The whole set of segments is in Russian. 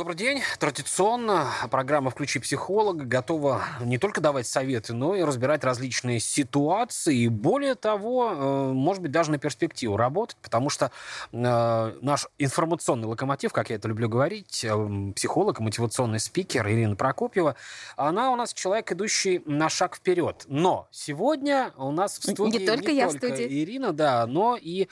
Добрый день. Традиционно программа «Включи психолога» готова не только давать советы, но и разбирать различные ситуации. И более того, э, может быть, даже на перспективу работать, потому что э, наш информационный локомотив, как я это люблю говорить, э, психолог, мотивационный спикер Ирина Прокопьева, она у нас человек, идущий на шаг вперед. Но сегодня у нас в студии не только не я только в студии. Ирина, да, но и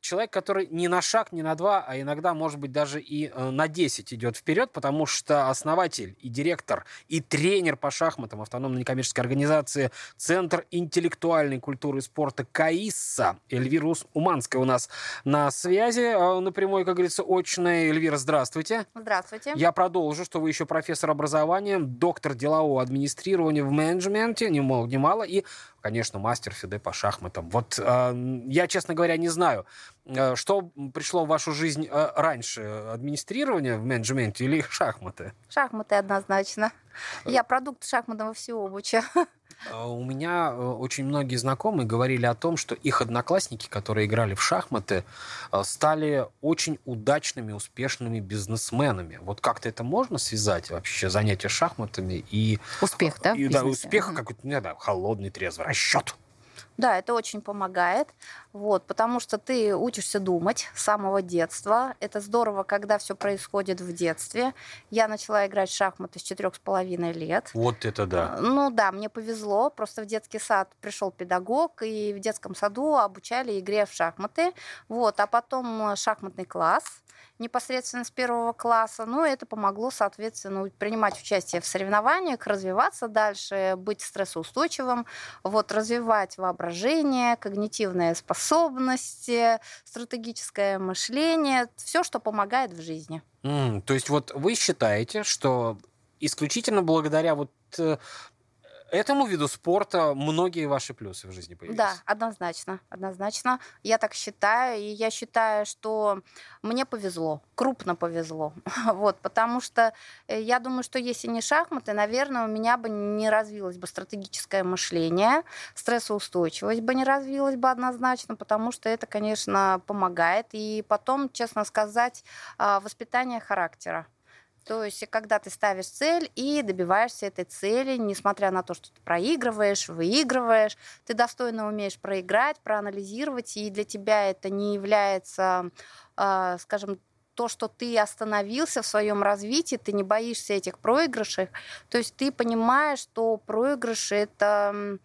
человек, который не на шаг, не на два, а иногда, может быть, даже и э, на 10 идет вперед, потому что основатель и директор, и тренер по шахматам автономной некоммерческой организации Центр интеллектуальной культуры и спорта КАИСа Эльвира Уманская у нас на связи, э, напрямую, как говорится, очная. Эльвира, здравствуйте. Здравствуйте. Я продолжу, что вы еще профессор образования, доктор делового администрирования в менеджменте, ни много ни мало, и, конечно, мастер ФИДЕ по шахматам. Вот э, я, честно говоря, не знаю, э, что пришло в вашу жизнь э, раньше, администрирование в менеджменте или шахматы? Шахматы однозначно. Я продукт шахматного всеобуча. Э, У меня э, очень многие знакомые говорили о том, что их одноклассники, которые играли в шахматы, э, стали очень удачными, успешными бизнесменами. Вот как-то это можно связать вообще занятие шахматами и Успех, да? в И, да, успех какой-то, не знаю, холодный, трезвый расчет. Да, это очень помогает, вот, потому что ты учишься думать с самого детства. Это здорово, когда все происходит в детстве. Я начала играть в шахматы с четырех с половиной лет. Вот это да. Ну да, мне повезло. Просто в детский сад пришел педагог, и в детском саду обучали игре в шахматы. Вот, а потом э, шахматный класс непосредственно с первого класса. Ну, это помогло, соответственно, принимать участие в соревнованиях, развиваться дальше, быть стрессоустойчивым, вот, развивать воображение, когнитивные способности, стратегическое мышление, все, что помогает в жизни. М, то есть вот вы считаете, что исключительно благодаря вот э, этому виду спорта многие ваши плюсы в жизни появились? Да, однозначно, однозначно. Я так считаю, и я считаю, что мне повезло, крупно повезло, вот, потому что э, я думаю, что если не шахматы, наверное, у меня бы не развилось бы стратегическое мышление, стрессоустойчивость бы не развилась бы однозначно, потому что это, конечно, помогает. И потом, честно сказать, а, воспитание характера. То есть, когда ты ставишь цель и добиваешься этой цели, несмотря на то, что ты проигрываешь, выигрываешь, ты достойно умеешь проиграть, проанализировать, и для тебя это не является, а, скажем, то, что ты остановился в своем развитии, ты не боишься этих проигрышей. То есть ты понимаешь, что проигрыш это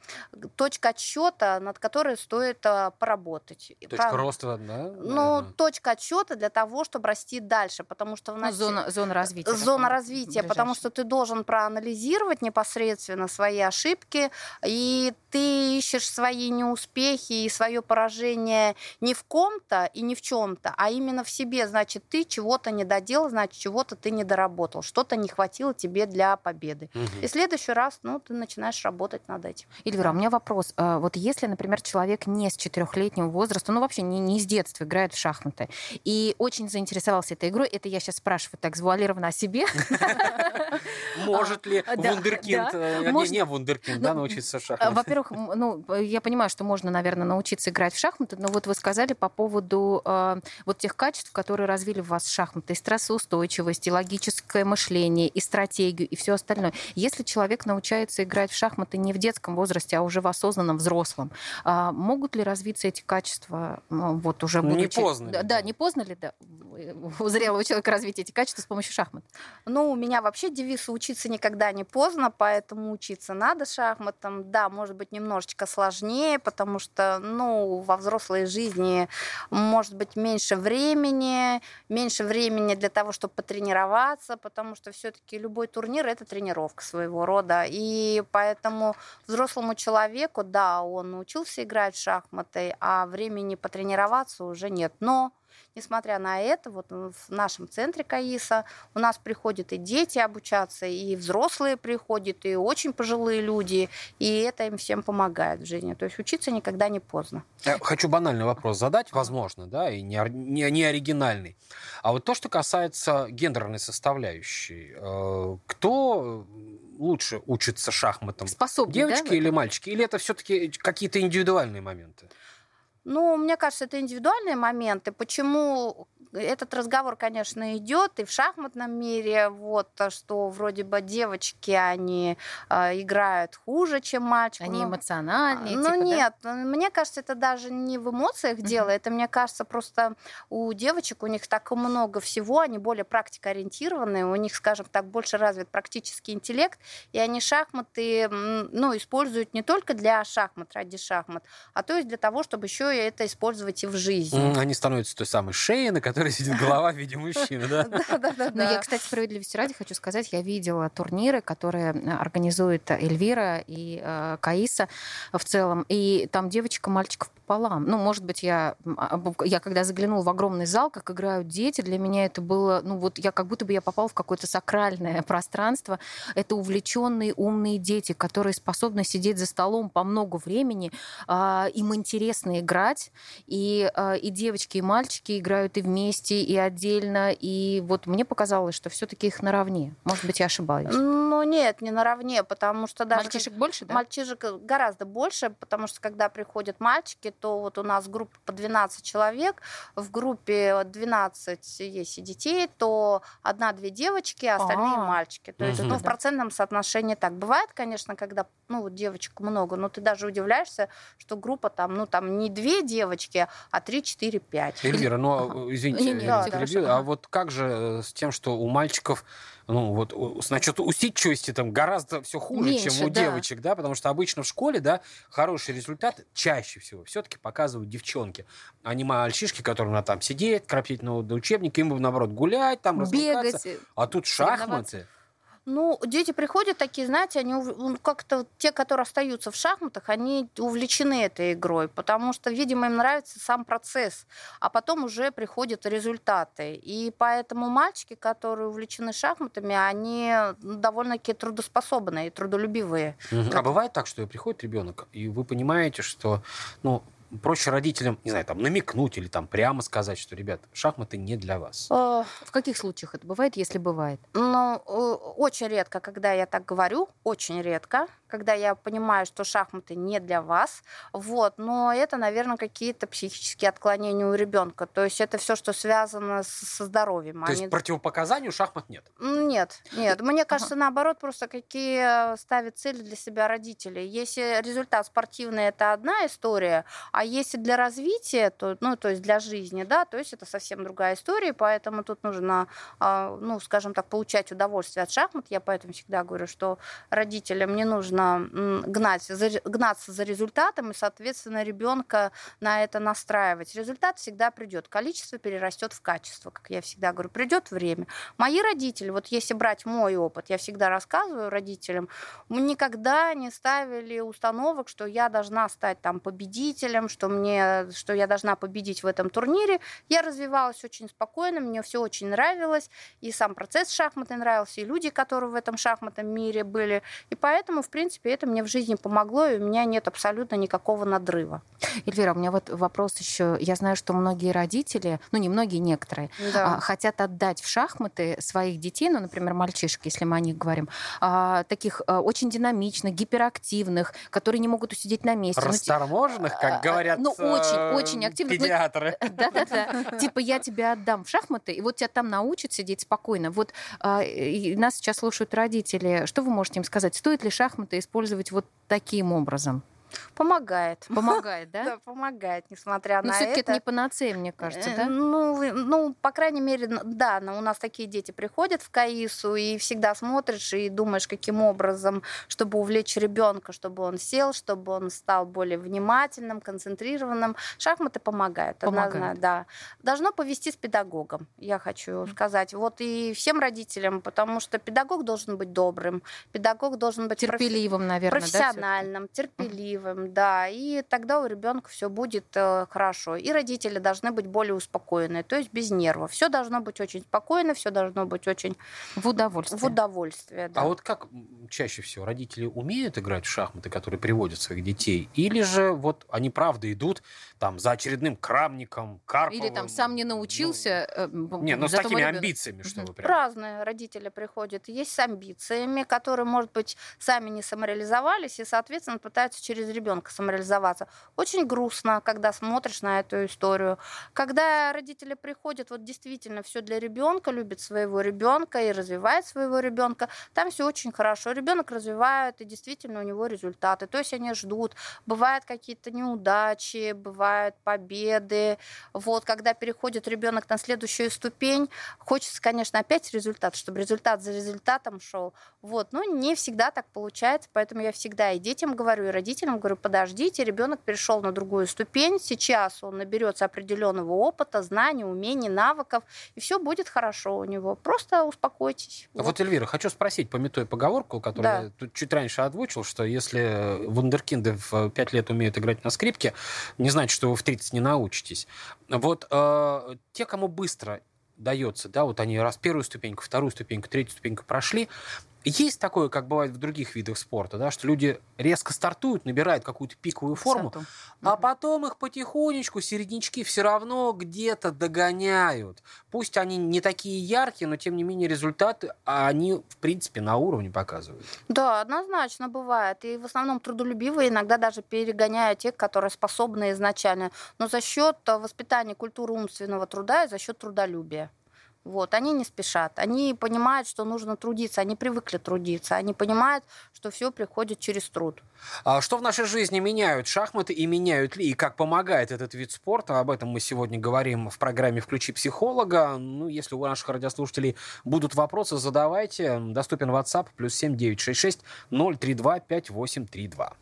точка отсчета, над которой стоит а, поработать. Точка про- роста, да? Ну, наверное? точка отсчета для того, чтобы расти дальше, потому что в Ну, нас зона, зона развития. зона развития, потому ближайшая. что ты должен проанализировать непосредственно свои ошибки, и ты ищешь свои неуспехи и свое поражение не в ком-то и не в чем-то, а именно в себе. Значит, ты чего-то не доделал, значит, чего-то ты не доработал, что-то не хватило тебе для победы. Мгм. И в следующий раз, ну, ты начинаешь работать над этим. Эльвира, у меня вопрос. А, Вот если, например, человек не с четырехлетнего возраста, ну вообще не, не с детства играет в шахматы, и очень заинтересовался этой игрой, это я сейчас спрашиваю так завуалированно о себе. Может ли а, вундеркинд, э, не, вундеркинд, да, Ну, научиться А, шахматам? Во-первых, ну, я понимаю, что можно, наверное, научиться играть в шахматы, но вот вы сказали по поводу вот тех качеств, которые развили в вас шахматы, и стрессоустойчивость, и логическое мышление, и стратегию, и все остальное. Если человек научается играть в шахматы не в детском возрасте, а уже в осознанном взрослом, а могут ли развиться эти качества ну, вот уже Не будучи... поздно ли, Да, да? да, не поздно ли, да, у зрелого человека развить эти качества с помощью шахмат? Ну, у меня вообще девиз «учиться никогда не поздно», поэтому учиться надо шахматам. Да, может быть, немножечко сложнее, потому что, ну, во взрослой жизни может быть меньше времени, меньше времени для того, чтобы потренироваться, потому что все таки любой турнир — это тренировка своего рода. И поэтому взрослому человеку, да, он научился играть в шахматы, а времени потренироваться уже нет. Но несмотря на это, вот в нашем центре КАИСа у нас приходят и дети обучаться, и взрослые приходят, и очень пожилые люди, и это им всем помогает в жизни. То есть учиться никогда не поздно. Я хочу банальный вопрос задать, возможно, да, и не, не, не оригинальный. А вот то, что касается гендерной составляющей, э, кто лучше учится шахматам? Способны, Девочки да, или мальчики? Или это все-таки какие-то индивидуальные моменты? Ну, мне кажется, это индивидуальные моменты. Почему этот разговор, конечно, идет и в шахматном мире, вот, что вроде бы девочки, они э, играют хуже, чем мальчики. Они ну, эмоциональнее. Ну, типа, нет, да? мне кажется, это даже не в эмоциях дело, это, мне кажется, просто у девочек, у них так много всего, они более практикоориентированные, у них, скажем так, больше развит практический интеллект, и они шахматы, ну, используют не только для шахмат, ради шахмат, а то есть для того, чтобы еще это использовать и в жизни. Они становятся той самой шеей, на которой сидит голова в виде мужчины, да? Да, да, да. Но я, кстати, справедливости ради хочу сказать, я видела турниры, которые организует Эльвира и э, Каиса в целом, и там девочка, мальчиков пополам. Ну, может быть, я, я когда заглянула в огромный зал, как играют дети, для меня это было, ну вот я как будто бы я попала в какое-то сакральное пространство. Это увлеченные умные дети, которые способны сидеть за столом по много времени, э, им интересно играть, и, э, и девочки, и мальчики играют и вместе, и отдельно, и вот мне показалось, что все-таки их наравне. Может быть, я ошибаюсь. Ну, нет, не наравне, потому что даже... Мальчишек больше, да? Мальчишек гораздо больше, потому что когда приходят мальчики, то вот у нас группа по 12 человек, в группе 12 есть и детей, то одна-две девочки, а остальные А. мальчики. То есть, ну, в процентном соотношении так. Бывает, конечно, когда, ну, вот девочек много, но ты даже удивляешься, что группа там, ну, там не две девочки, а три, четыре, пять. Эльвира, ну, Ага. извините, Не-не, я да, а вот как же э, с тем, что у мальчиков, ну, вот, насчет усидчивости там гораздо все хуже, Меньше, чем у да. девочек, да, потому что обычно в школе, да, хороший результат чаще всего все-таки показывают девчонки, а не мальчишки, которые надо там сидеть, кропить на учебник, им бы, наоборот, гулять, там, развлекаться. Бегать. А тут шахматы. Ну, дети приходят такие, знаете, они ну, как-то те, которые остаются в шахматах, они увлечены этой игрой, потому что, видимо, им нравится сам процесс, а потом уже приходят результаты. И поэтому мальчики, которые увлечены шахматами, они ну, довольно-таки трудоспособные и трудолюбивые. Мгм. А бывает так, что приходит ребенок, и вы понимаете, что, ну, проще родителям, не знаю, там, намекнуть или там прямо сказать, что, ребят, шахматы не для вас. Э, В каких случаях это бывает, если бывает? Ну, э, очень редко, когда я так говорю, очень редко, когда я понимаю, что шахматы не для вас, вот, но это, наверное, какие-то психические отклонения у ребенка, то есть это все, что связано со здоровьем. То есть Они- противопоказаний у шахмат нет. Нет, нет. Мне кажется, наоборот, просто какие ставят цели для себя родители. Если результат спортивный, это одна история, а если для развития, то, ну, то есть для жизни, да, то есть это совсем другая история, поэтому тут нужно, а, ну, скажем так, получать удовольствие от шахмат. Я поэтому всегда говорю, что родителям не нужно гнать, гнаться за результатом и, соответственно, ребенка на это настраивать. Результат всегда придет. Количество перерастет в качество, как я всегда говорю. Придет время. Мои родители, вот если брать мой опыт, я всегда рассказываю родителям, мы никогда не ставили установок, что я должна стать там победителем, что мне, что я должна победить в этом турнире. Я развивалась очень спокойно, мне все очень нравилось, и сам процесс шахматы нравился, и люди, которые в этом шахматном мире были. И поэтому, в принципе, это мне в жизни помогло, и у меня нет абсолютно никакого надрыва. Эльвира, у меня вот вопрос еще. Я знаю, что многие родители, ну не многие, некоторые, а, хотят отдать в шахматы своих детей, ну, например, мальчишек, если мы о них говорим, а, таких а, очень динамичных, гиперактивных, которые не могут усидеть на месте. Ну, Расторможенных, как говорят ну, очень, э, очень активных. Ну, педиатры. Да-да-да. Типа я тебя отдам в шахматы, и вот тебя там научат сидеть спокойно. Вот а, нас сейчас слушают родители. Что вы можете им сказать? Стоит ли шахматы использовать вот таким образом? Помогает. Помогает, да? Да, помогает, несмотря Но на все-таки это. это не панацея, мне кажется, Э, да? Ну, ну, по крайней мере, да, но у нас такие дети приходят в КАИСу, и всегда смотришь и думаешь, каким образом, чтобы увлечь ребенка, чтобы он сел, чтобы он стал более внимательным, концентрированным. Шахматы помогают, Помогают. однозначно, да. Должно повести с педагогом, я хочу сказать. Вот и всем родителям, потому что педагог должен быть добрым, педагог должен быть профи- Терпеливым, наверное, да? всё-таки? профессиональным, терпеливым, успокаиваем, да, и тогда у ребенка все будет э, хорошо. И родители должны быть более успокоены, то есть без нервов. Все должно быть очень спокойно, все должно быть очень в удовольствие. В удовольствие, да. А вот как чаще всего родители умеют играть в шахматы, которые приводят своих детей, или же вот они правда идут там за очередным крамником, Карповым? Или там сам не научился. Ну, не, но с такими ребенок... амбициями, что вы прям... Разные родители приходят. Есть с амбициями, которые, может быть, сами не самореализовались и, соответственно, пытаются через ребенка самореализоваться. Очень грустно, когда смотришь на эту историю. Когда родители приходят, вот действительно все для ребенка, любят своего ребенка и развивает своего ребенка, там все очень хорошо. Ребенок развивает, и действительно у него результаты. То есть они ждут. Бывают какие-то неудачи, бывают победы. Вот, когда переходит ребенок на следующую ступень, хочется, конечно, опять результат, чтобы результат за результатом шел. Вот, но не всегда так получается, поэтому я всегда и детям говорю, и родителям говорю, подождите, ребенок перешел на другую ступень, сейчас он наберется определенного опыта, знаний, умений, навыков, и все будет хорошо у него. Просто успокойтесь. Вот, вот Эльвира, хочу спросить, пометуя поговорку, которую да. я тут чуть раньше озвучил, что если вундеркинды в 5 лет умеют играть на скрипке, не значит, что вы в 30 не научитесь. Вот э, те, кому быстро дается, да, вот они раз первую ступеньку, вторую ступеньку, третью ступеньку прошли, есть такое, как бывает в других видах спорта, да, что люди резко стартуют, набирают какую-то пиковую форму, Высоту. а потом их потихонечку середнячки все равно где-то догоняют. Пусть они не такие яркие, но тем не менее результаты они, в принципе, на уровне показывают. Да, однозначно бывает. И в основном трудолюбивые иногда даже перегоняют тех, которые способны изначально. Но за счет воспитания культуры умственного труда и за счет трудолюбия. Вот, они не спешат, они понимают, что нужно трудиться, они привыкли трудиться, они понимают, что все приходит через труд. А что в нашей жизни меняют шахматы и меняют ли, и как помогает этот вид спорта? Об этом мы сегодня говорим в программе «Включи психолога». Ну, если у наших радиослушателей будут вопросы, задавайте. Доступен WhatsApp плюс 7966 032 5832.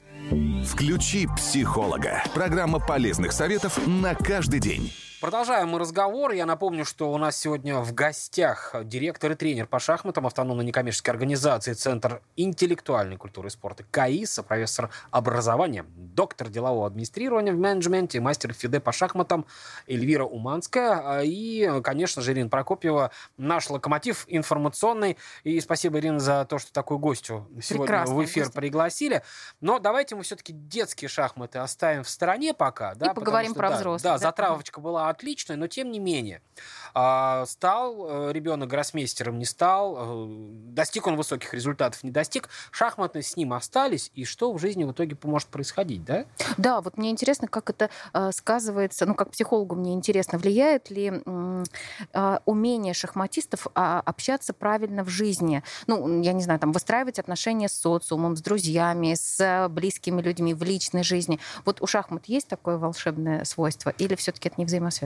«Включи психолога». Программа полезных советов на каждый день. Продолжаем мы разговор. Я напомню, что у нас сегодня в гостях директор и тренер по шахматам автономной некоммерческой организации Центр интеллектуальной культуры и спорта КАИСа, профессор образования, доктор делового администрирования в менеджменте, мастер ФИДЕ по шахматам Эльвира Уманская и, конечно же, Ирина Прокопьева, наш локомотив информационный. И спасибо, Ирина, за то, что такую гостю сегодня Прекрасно, в эфир гости. пригласили. Но давайте мы все-таки детские шахматы оставим в стороне пока. Да, и поговорим что, про да, взрослых. Да, да, затравочка была отличная, но тем не менее. А, стал э, ребенок гроссмейстером, не стал, э, достиг он высоких результатов, не достиг, шахматы с ним остались, и что в жизни в итоге может происходить, да? Да, вот мне интересно, как это э, сказывается, ну, как психологу мне интересно, влияет ли умение шахматистов а, общаться правильно в жизни? Ну, я не знаю, там, выстраивать отношения с социумом, с друзьями, с близкими людьми в личной жизни. Вот у шахмат есть такое волшебное свойство, или все-таки это не взаимосвязано?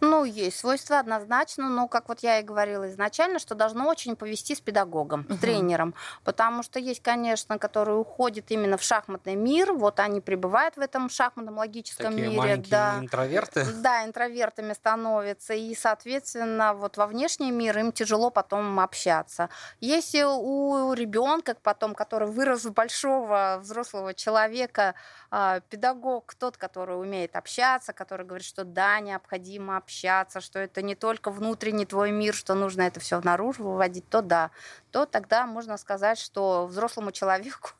Ну, есть свойства однозначно, но, как вот я и говорила изначально, что должно очень повести с педагогом, с тренером, потому что есть, конечно, которые уходят именно в шахматный мир, вот они пребывают в этом шахматном логическом Такие мире, да, интроверты, да, интровертами становятся, и, соответственно, вот во внешний мир им тяжело потом общаться. Если у ребенка потом, который вырос в большого взрослого человека, а, педагог тот, который умеет общаться, который говорит, что да, необходимо общаться, что это не только внутренний твой мир, что нужно это все наружу выводить, то да, то тогда можно сказать, что взрослому человеку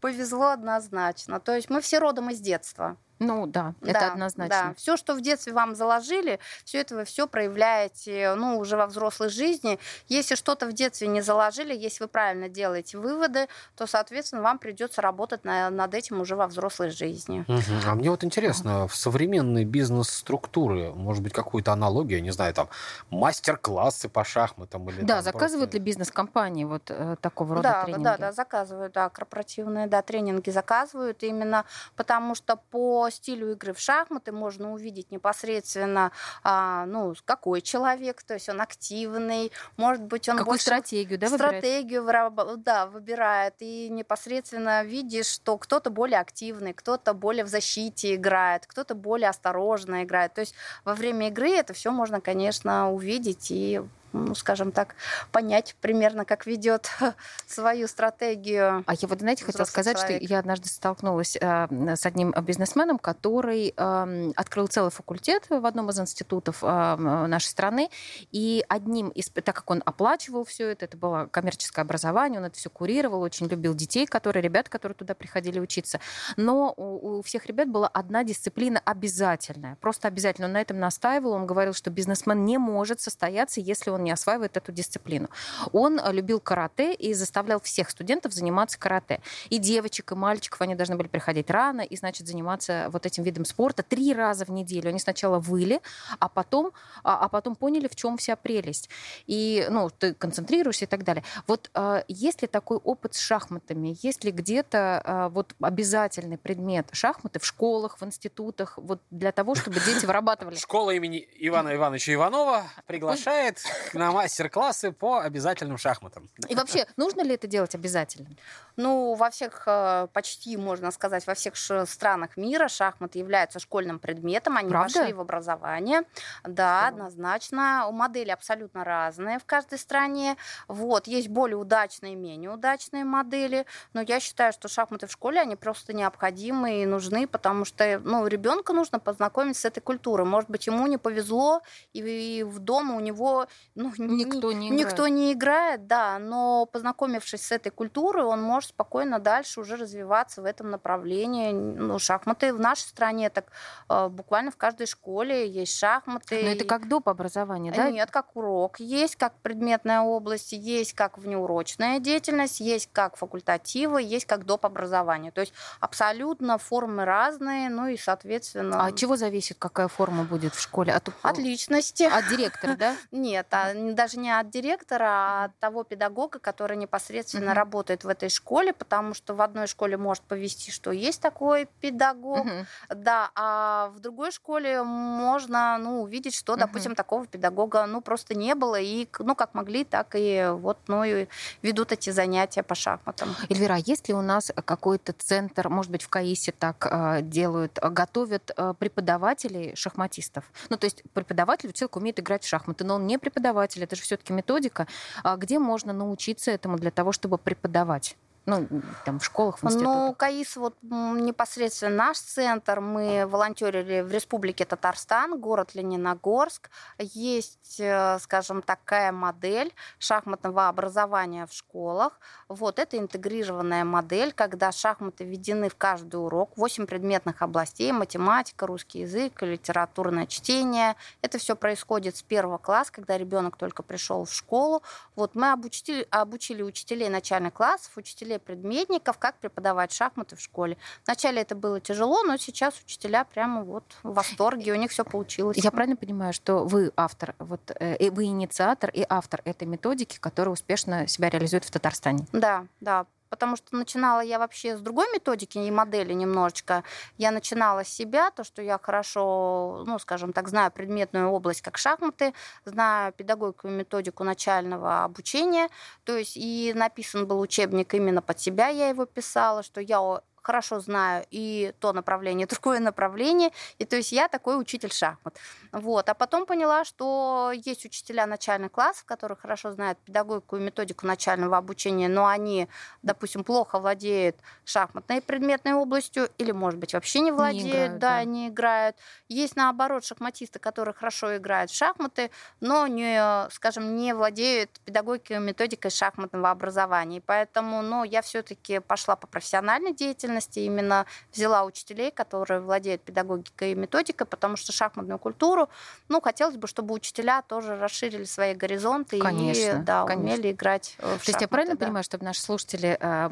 повезло однозначно. То есть мы все родом из детства. Ну да, это да, однозначно. Да. Все, что в детстве вам заложили, все это вы все проявляете, ну, уже во взрослой жизни. Если что-то в детстве не заложили, если вы правильно делаете выводы, то, соответственно, вам придется работать на, над этим уже во взрослой жизни. Угу. А мне вот интересно, в современной бизнес-структуре, может быть, какую-то аналогию, не знаю, там, мастер-классы по шахматам или Да, там, заказывают просто... ли бизнес-компании вот э, такого рода да, тренинги? Да, да, заказывают, да, корпоративные, да, тренинги заказывают именно потому, что по стилю игры в шахматы можно увидеть непосредственно, а, ну, какой человек, то есть он активный, может быть, он Какую больше стратегию, да, стратегию выбирает? да, выбирает, и непосредственно видишь, что кто-то более активный, кто-то более в защите играет, кто-то более осторожно играет. То есть во время игры это все можно, конечно, увидеть и ну, скажем так, понять примерно, как ведет свою стратегию. А я вот, знаете, хотела сказать, человек. что я однажды столкнулась э, с одним бизнесменом, который э, открыл целый факультет в одном из институтов э, нашей страны, и одним из, так как он оплачивал все это, это было коммерческое образование, он это все курировал, очень любил детей, которые, ребят, которые туда приходили учиться, но у, у всех ребят была одна дисциплина обязательная, просто обязательно. Он на этом настаивал, он говорил, что бизнесмен не может состояться, если он не осваивает эту дисциплину. Он э, любил карате и заставлял всех студентов заниматься карате. И девочек, и мальчиков, они должны были приходить рано и, значит, заниматься вот этим видом спорта три раза в неделю. Они сначала выли, а потом, а, а потом поняли, в чем вся прелесть. И, ну, ты концентрируешься и так далее. Вот а, есть ли такой опыт с шахматами? Есть ли где-то а, вот обязательный предмет шахматы в школах, в институтах, вот для того, чтобы дети вырабатывали? Школа имени Ивана Ивановича Иванова приглашает на мастер-классы по обязательным шахматам. И вообще, нужно ли это делать обязательно? Ну, во всех, э, почти, можно сказать, во всех странах мира шахматы являются школьным предметом, они Правда? вошли в образование. Да, Что? однозначно. У модели абсолютно разные в каждой стране. Вот, есть более удачные и менее удачные модели, но я считаю, что шахматы в школе, они просто необходимы и нужны, потому что, ну, ребенка нужно познакомить с этой культурой. Может быть, ему не повезло, и в дома у него ну, никто не играет. Никто не играет, да, но познакомившись с этой культурой, он может спокойно дальше уже развиваться в этом направлении. Ну, шахматы в нашей стране так э, буквально в каждой школе есть шахматы. Но это как доп. образование, да? Нет, как урок. Есть как предметная область, есть как внеурочная деятельность, есть как факультативы, есть как доп. образование. То есть абсолютно формы разные, ну и, соответственно... А от чего зависит, какая форма будет в школе? От, от личности. От директора, да? Нет, а даже не от директора, а от того педагога, который непосредственно mm-hmm. работает в этой школе, потому что в одной школе может повести, что есть такой педагог, mm-hmm. да, а в другой школе можно, ну, увидеть, что, mm-hmm. допустим, такого педагога, ну, просто не было, и, ну, как могли, так и вот, ну, и ведут эти занятия по шахматам. Эльвира, а есть ли у нас какой-то центр, может быть, в КАИСе так э, делают, готовят э, преподавателей шахматистов? Ну, то есть преподаватель, человек умеет играть в шахматы, но он не преподаватель, это же все-таки методика. А где можно научиться этому для того, чтобы преподавать? Ну, там в школах, в институтах. Ну, КАИС вот непосредственно наш центр. Мы волонтерили в Республике Татарстан, город Лениногорск. Есть, э, скажем, такая модель шахматного образования в школах. Вот, это интегрированная модель, когда шахматы введены в каждый урок. Восемь предметных областей. Математика, русский язык, литературное чтение. Это все происходит с первого класса, когда ребенок только пришел в школу. Вот мы обучили, обучили учителей начальных классов, учителей учителей предметников, как преподавать шахматы в школе. Вначале это было тяжело, но сейчас учителя прямо вот в восторге, у них все получилось. Я правильно понимаю, что вы автор, вот э, вы инициатор и автор этой методики, которая успешно себя реализует в Татарстане? Да, да, потому что начинала я вообще с другой методики и модели немножечко. Я начинала с себя, то, что я хорошо, ну, скажем так, знаю предметную область, как шахматы, знаю педагогику и методику начального обучения, то есть и написан был учебник именно под себя, я его писала, что я хорошо знаю и то направление, и другое направление. И то есть я такой учитель шахмат. Вот. А потом поняла, что есть учителя начальных классов, которые хорошо знают педагогику и методику начального обучения, но они, допустим, плохо владеют шахматной предметной областью или, может быть, вообще не владеют, не играют, да, да, не играют. Есть, наоборот, шахматисты, которые хорошо играют в шахматы, но, не, скажем, не владеют педагогикой и методикой шахматного образования. И поэтому ну, я все-таки пошла по профессиональной деятельности именно взяла учителей, которые владеют педагогикой и методикой, потому что шахматную культуру, ну, хотелось бы, чтобы учителя тоже расширили свои горизонты конечно, и да, конечно. умели играть в шахматы. То есть я правильно да. понимаю, чтобы наши слушатели э,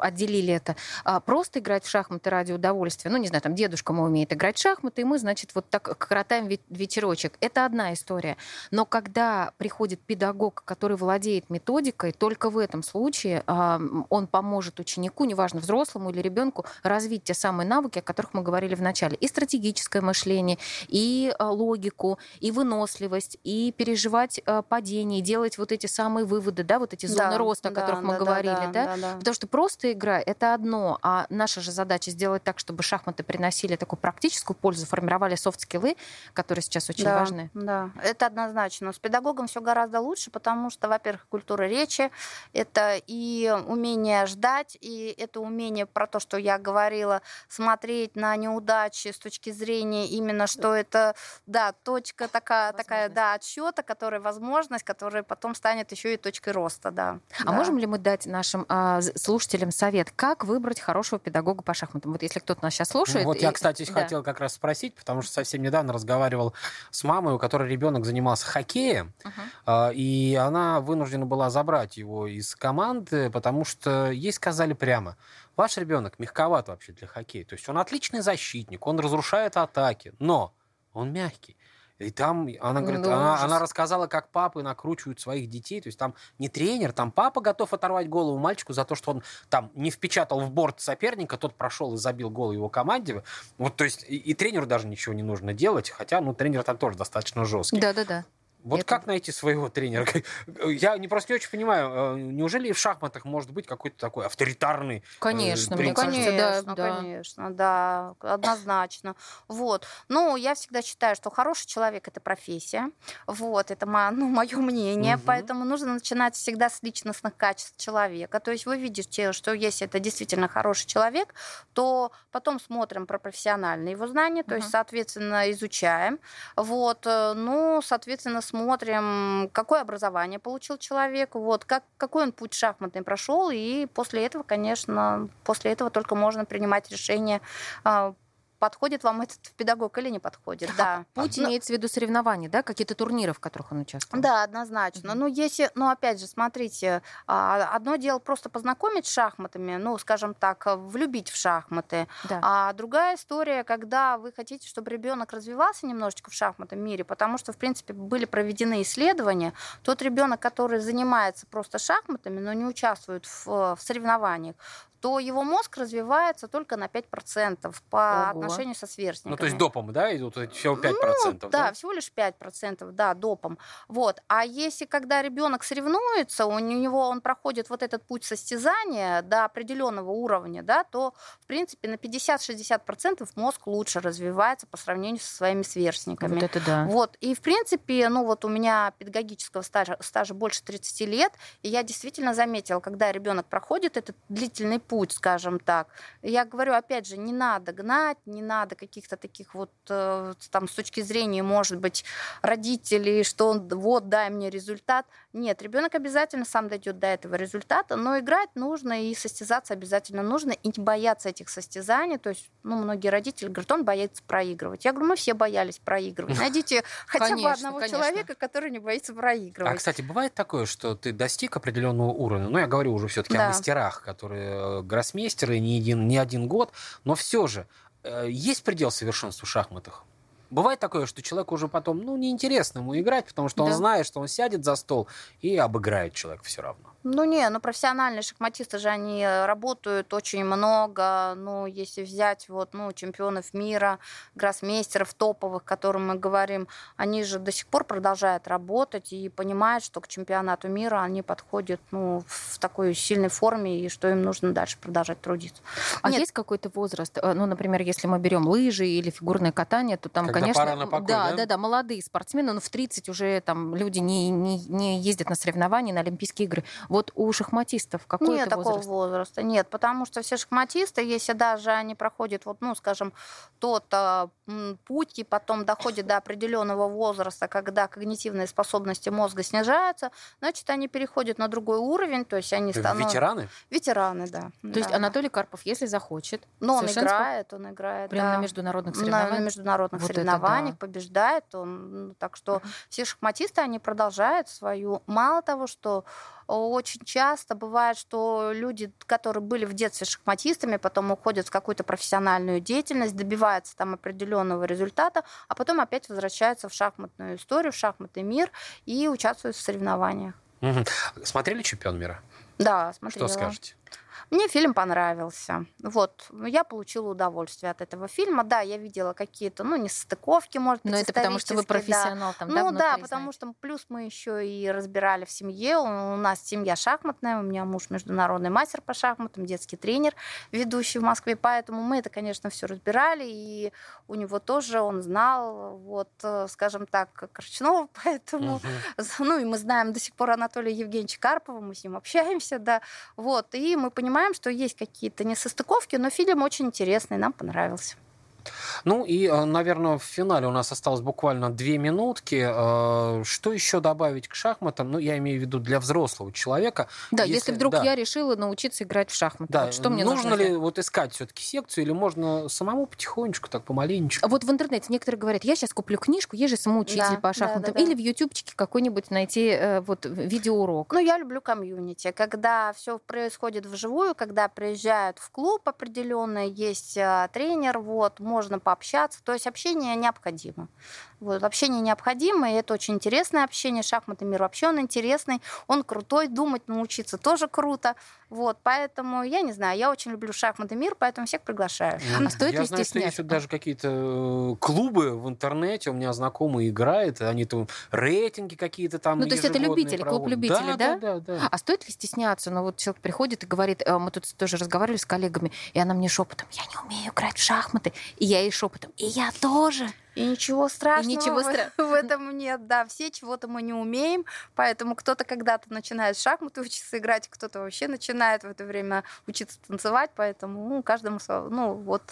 отделили это? А, просто играть в шахматы ради удовольствия, ну, не знаю, там дедушка мой умеет играть в шахматы, и мы, значит, вот так коротаем вечерочек. Это одна история. Но когда приходит педагог, который владеет методикой, только в этом случае э, он поможет ученику, неважно, взрослому или ребенку, развить те самые навыки, о которых мы говорили в начале. И стратегическое мышление, и а, логику, и выносливость, и переживать э, падение, и делать вот эти самые выводы, да, вот эти зоны Да, роста, о да, которых мы да, да, говорили, да, да? да, да. Потому что просто игра — это одно, а наша же задача сделать так, чтобы шахматы приносили такую практическую пользу, формировали софт-скиллы, которые сейчас очень да, важны. Да, это однозначно. С педагогом все гораздо лучше, потому что, во-первых, культура речи, это и умение ждать, и это умение про то, что я говорила, смотреть на неудачи с точки зрения именно, что это, да, точка такая, такая, да, отсчета, которая возможность, которая потом станет еще и точкой роста, да. А Да. можем ли мы дать нашим з- слушателям совет, как выбрать хорошего педагога по шахматам? Вот если кто-то нас сейчас слушает... Ну, вот я, и- кстати, да. хотел как раз спросить, потому что совсем недавно разговаривал с мамой, у которой ребенок занимался хоккеем, Мгм. а, и она вынуждена была забрать его из команды, потому что ей сказали прямо, ваш ребенок мягковат вообще для хоккея. То есть он отличный защитник, он разрушает атаки, но он мягкий. И там она говорит, Ну, она, ужас. она рассказала, как папы накручивают своих детей. То есть там не тренер, там папа готов оторвать голову мальчику за то, что он там не впечатал в борт соперника, тот прошел и забил гол его команде. Вот, то есть и, и тренеру даже ничего не нужно делать, хотя, ну, тренер там тоже достаточно жесткий. Да-да-да. Вот Это- как найти своего тренера? Я не просто не очень понимаю, э, неужели и в шахматах может быть какой-то такой авторитарный Конечно, Э, мне принцип. кажется, да, Конечно, да. конечно, да, однозначно. Вот. Ну, я всегда считаю, что хороший человек это профессия. Вот, это мо- ну, мое мнение. Мгм. Поэтому нужно начинать всегда с личностных качеств человека. То есть вы видите, что если это действительно хороший человек, то потом смотрим про профессиональные его знания, то есть, Мгм. соответственно, изучаем. Вот, э, ну, соответственно, смотрим, какое образование получил человек, вот, как, какой он путь шахматный прошел, и после этого, конечно, после этого только можно принимать решение, а, подходит вам этот педагог или не подходит, да. Путь Ну, имеется в виду соревнования, да? Какие-то турниры, в которых он участвовал? да, однозначно. Ну, если, ну, опять же, смотрите, а, одно дело просто познакомить с шахматами, ну, скажем так, влюбить в шахматы, Да. а другая история, когда вы хотите, чтобы ребенок развивался немножечко в шахматном мире, потому что, в принципе, были проведены исследования, тот ребенок, который занимается просто шахматами, но не участвует в, в соревнованиях, то его мозг развивается только на 5% по Ого. отношению со сверстниками. Ну, то есть допом, да, идут всего 5%? Ну, да, всего лишь 5%, да, допом. Вот. А если когда ребенок соревнуется, у него он проходит вот этот путь состязания до определенного уровня, да, то, в принципе, на 50-60% мозг лучше развивается по сравнению со своими сверстниками. Вот это да. Вот, и в принципе, ну вот у меня педагогического стажа, стажа больше 30 лет, и я действительно заметила, когда ребенок проходит этот длительный путь, скажем так, я говорю, опять же, не надо гнать, не надо каких-то таких вот, э, там, с точки зрения, может быть, родителей, что он, вот, дай мне результат. Нет, ребенок обязательно сам дойдет до этого результата, но играть нужно и состязаться обязательно нужно, и не бояться этих состязаний. То есть, ну, многие родители говорят, он боится проигрывать. Я говорю, мы все боялись проигрывать. Найдите хотя бы Конечно, одного конечно. человека, который не боится проигрывать. А, кстати, бывает такое, что ты достиг определенного уровня, ну, я говорю уже все-таки Да. о мастерах, которые э, гроссмейстеры не один, не один год, но все же, э, есть предел совершенству в шахматах? Бывает такое, что человеку уже потом, ну, неинтересно ему играть, потому что он Да. знает, что он сядет за стол и обыграет человека все равно. Ну не, ну профессиональные шахматисты же они э, работают очень много. Ну, если взять вот, ну, чемпионов мира, гроссмейстеров топовых, о которых мы говорим, они же до сих пор продолжают работать и понимают, что к чемпионату мира они подходят, ну, в такой сильной форме и что им нужно дальше продолжать трудиться. А Нет. есть какой-то возраст? Э, Ну, например, если мы берем лыжи или фигурное катание, то там, Когда конечно, пора на покой, да, да? да, да, молодые спортсмены, но в 30 уже там люди не, не, не ездят на соревнования, на Олимпийские игры. Вот у шахматистов какой Нет это такого возраст? возраста, нет, потому что все шахматисты, если даже они проходят, вот, ну, скажем, тот а, путь и потом доходят до определенного возраста, когда когнитивные способности мозга снижаются, значит, они переходят на другой уровень, то есть они становятся... Ветераны? Ветераны, да. То есть да. Анатолий Карпов, если захочет, Но он играет, он играет, прямо да. на международных На- соревнованиях. на международных Вот это соревнованиях да. побеждает он. Ну, Так что все шахматисты, они продолжают свою... Мало того, что очень часто бывает, что люди, которые были в детстве шахматистами, потом уходят в какую-то профессиональную деятельность, добиваются там определенного результата, а потом опять возвращаются в шахматную историю, в шахматный мир и участвуют в соревнованиях. Мгм. Смотрели «Чемпион мира»? Да, смотрела. Что скажете? Мне фильм понравился. Вот, я получила удовольствие от этого фильма. Да, я видела какие-то, ну, несостыковки, может быть, Но это потому, что вы профессионал да. там, Ну да, потому что плюс мы еще и разбирали в семье. У нас семья шахматная, у меня муж международный мастер по шахматам, детский тренер, ведущий в Москве, поэтому мы это, конечно, все разбирали, и у него тоже он знал, вот, э, скажем так, Корчнова, поэтому, угу. ну, и мы знаем до сих пор Анатолия Евгеньевича Карпова, мы с ним общаемся, да, вот, и мы понимаем, что есть какие-то несостыковки, но фильм очень интересный, нам понравился. Ну и, э, наверное, в финале у нас осталось буквально две минутки. Э, что еще добавить к шахматам? Ну, я имею в виду для взрослого человека. Да, если, если вдруг да. я решила научиться играть в шахматы, да. вот что мне нужно? Нужно ли вот искать все-таки секцию или можно самому потихонечку, так помаленечку? Вот в интернете некоторые говорят, я сейчас куплю книжку, есть же самоучитель да, по шахматам, да, да, да. или в ютубчике какой-нибудь найти э, вот видеоурок. Ну, я люблю комьюнити, когда все происходит вживую, когда приезжают в клуб определенный, есть тренер, вот, можно пообщаться. То есть общение необходимо. Вот, общение необходимо, и это очень интересное общение. Шахматный мир вообще он интересный, он крутой, думать научиться тоже круто. Вот, поэтому, я не знаю, я очень люблю шахматный мир, поэтому всех приглашаю. Ну, а стоит я ли знаю, что есть даже какие-то э, клубы в интернете, у меня знакомые играют, они там рейтинги какие-то там Ну, то есть это любители, проводят. клуб любителей, да? Да, да, да. А стоит ли стесняться? Ну, вот человек приходит и говорит, э, мы тут тоже разговаривали с коллегами, и она мне шепотом, я не умею играть в шахматы, и я ей шепотом, и я тоже. И ничего страшного и ничего стра... в этом нет. Да, все чего-то мы не умеем, поэтому кто-то когда-то начинает в шахматы учиться играть, кто-то вообще начинает в это время учиться танцевать, поэтому ну, каждому, ну вот,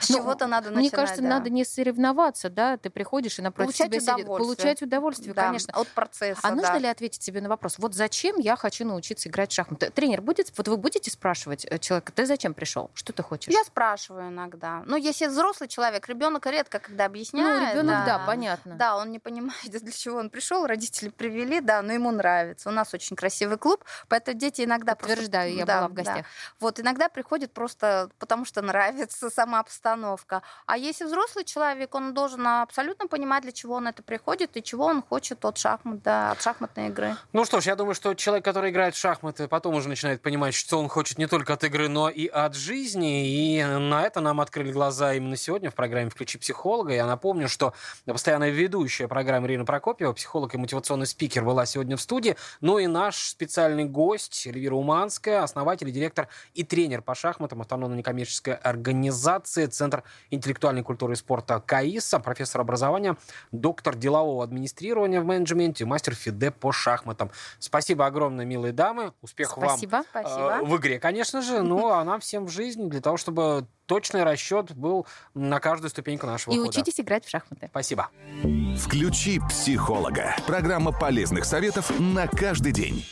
с ну, чего-то надо мне начинать. Мне кажется, да. надо не соревноваться, да, ты приходишь и напротив получать себя сидит, получать удовольствие, да, конечно. От процесса, А да. нужно ли ответить себе на вопрос, вот зачем я хочу научиться играть в шахматы? Тренер будет, вот вы будете спрашивать э, человека, ты зачем пришел, что ты хочешь? Я спрашиваю иногда. Ну, если взрослый человек, ребенок редко когда объясняет. Ну, ребенок, да, да, понятно. Да, он не понимает, для чего он пришел, родители привели, да, но ему нравится. У нас очень красивый клуб, поэтому дети иногда Подтверждаю, просто... я да, была в гостях. Да. Вот, иногда приходит просто потому, что нравится сама обстановка. А если взрослый человек, он должен абсолютно понимать, для чего он это приходит и чего он хочет от шахмат, да, от шахматной игры. Ну что ж, я думаю, что человек, который играет в шахматы, потом уже начинает понимать, что он хочет не только от игры, но и от жизни. И на это нам открыли глаза именно сегодня в программе «Включи психолога». Я напомню, что постоянная ведущая программы Ирина Прокопьева, психолог и мотивационный спикер, была сегодня в студии. Ну и наш специальный гость Эльвира Уманская, основатель директор и тренер по шахматам автономной некоммерческой организации Центр интеллектуальной культуры и спорта КАИСа, профессор образования, доктор делового администрирования в менеджменте, мастер ФИДЕ по шахматам. Спасибо огромное, милые дамы. Успехов Спасибо. вам Спасибо. Э, в игре, конечно же, ну а нам всем в жизни для того, чтобы точный расчет был на каждую ступеньку нашего И хода. учитесь играть в шахматы. Спасибо. Включи психолога. Программа полезных советов на каждый день.